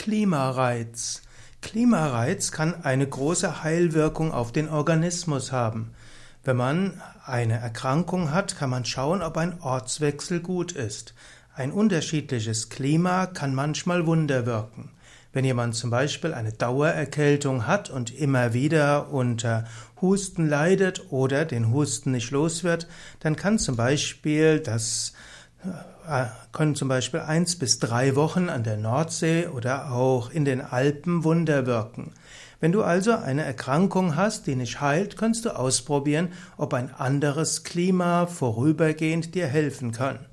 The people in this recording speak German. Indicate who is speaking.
Speaker 1: Klimareiz. Klimareiz kann eine große Heilwirkung auf den Organismus haben. Wenn man eine Erkrankung hat, kann man schauen, ob ein Ortswechsel gut ist. Ein unterschiedliches Klima kann manchmal Wunder wirken. Wenn jemand zum Beispiel eine Dauererkältung hat und immer wieder unter Husten leidet oder den Husten nicht los wird, dann kann zum Beispiel das können zum Beispiel eins bis drei Wochen an der Nordsee oder auch in den Alpen Wunder wirken. Wenn du also eine Erkrankung hast, die nicht heilt, kannst du ausprobieren, ob ein anderes Klima vorübergehend dir helfen kann.